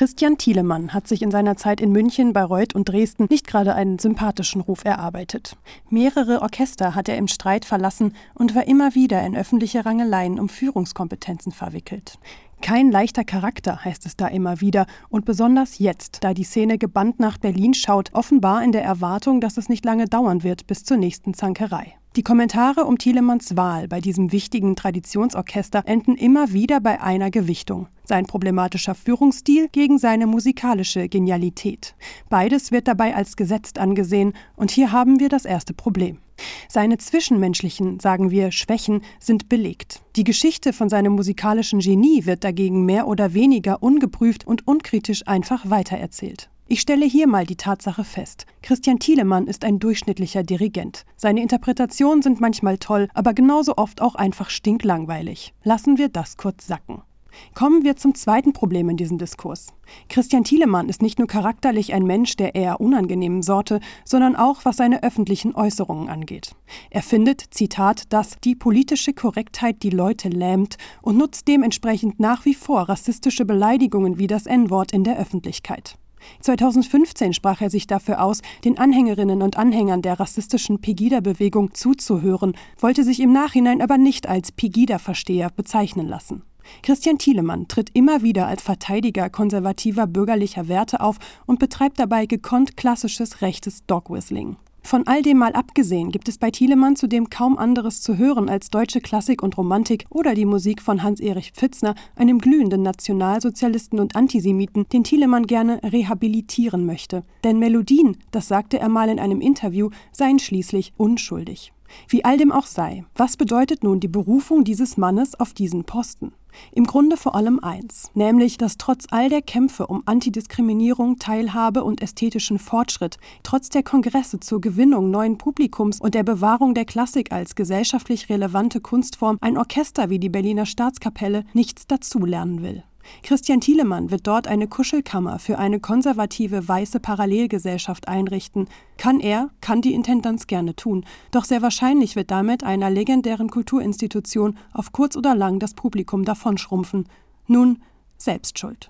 Christian Thielemann hat sich in seiner Zeit in München, Bayreuth und Dresden nicht gerade einen sympathischen Ruf erarbeitet. Mehrere Orchester hat er im Streit verlassen und war immer wieder in öffentliche Rangeleien um Führungskompetenzen verwickelt. Kein leichter Charakter, heißt es da immer wieder, und besonders jetzt, da die Szene gebannt nach Berlin schaut, offenbar in der Erwartung, dass es nicht lange dauern wird bis zur nächsten Zankerei. Die Kommentare um Thielemanns Wahl bei diesem wichtigen Traditionsorchester enden immer wieder bei einer Gewichtung. Sein problematischer Führungsstil gegen seine musikalische Genialität. Beides wird dabei als gesetzt angesehen, und hier haben wir das erste Problem. Seine zwischenmenschlichen, sagen wir, Schwächen sind belegt. Die Geschichte von seinem musikalischen Genie wird dagegen mehr oder weniger ungeprüft und unkritisch einfach weitererzählt. Ich stelle hier mal die Tatsache fest. Christian Thielemann ist ein durchschnittlicher Dirigent. Seine Interpretationen sind manchmal toll, aber genauso oft auch einfach stinklangweilig. Lassen wir das kurz sacken. Kommen wir zum zweiten Problem in diesem Diskurs. Christian Thielemann ist nicht nur charakterlich ein Mensch der eher unangenehmen Sorte, sondern auch was seine öffentlichen Äußerungen angeht. Er findet, Zitat, dass die politische Korrektheit die Leute lähmt und nutzt dementsprechend nach wie vor rassistische Beleidigungen wie das N-Wort in der Öffentlichkeit. 2015 sprach er sich dafür aus, den Anhängerinnen und Anhängern der rassistischen Pegida-Bewegung zuzuhören, wollte sich im Nachhinein aber nicht als Pegida-Versteher bezeichnen lassen. Christian Thielemann tritt immer wieder als Verteidiger konservativer bürgerlicher Werte auf und betreibt dabei gekonnt klassisches rechtes Dogwhistling. Von all dem mal abgesehen gibt es bei Thielemann zudem kaum anderes zu hören als deutsche Klassik und Romantik oder die Musik von Hans-Erich Pfitzner, einem glühenden Nationalsozialisten und Antisemiten, den Thielemann gerne rehabilitieren möchte. Denn Melodien, das sagte er mal in einem Interview, seien schließlich unschuldig. Wie all dem auch sei, was bedeutet nun die Berufung dieses Mannes auf diesen Posten? Im Grunde vor allem eins, nämlich, dass trotz all der Kämpfe um Antidiskriminierung, Teilhabe und ästhetischen Fortschritt, trotz der Kongresse zur Gewinnung neuen Publikums und der Bewahrung der Klassik als gesellschaftlich relevante Kunstform ein Orchester wie die Berliner Staatskapelle nichts dazulernen will. Christian Thielemann wird dort eine Kuschelkammer für eine konservative weiße Parallelgesellschaft einrichten. Kann er, kann die Intendanz gerne tun, doch sehr wahrscheinlich wird damit einer legendären Kulturinstitution auf kurz oder lang das Publikum davonschrumpfen. Nun, Selbstschuld.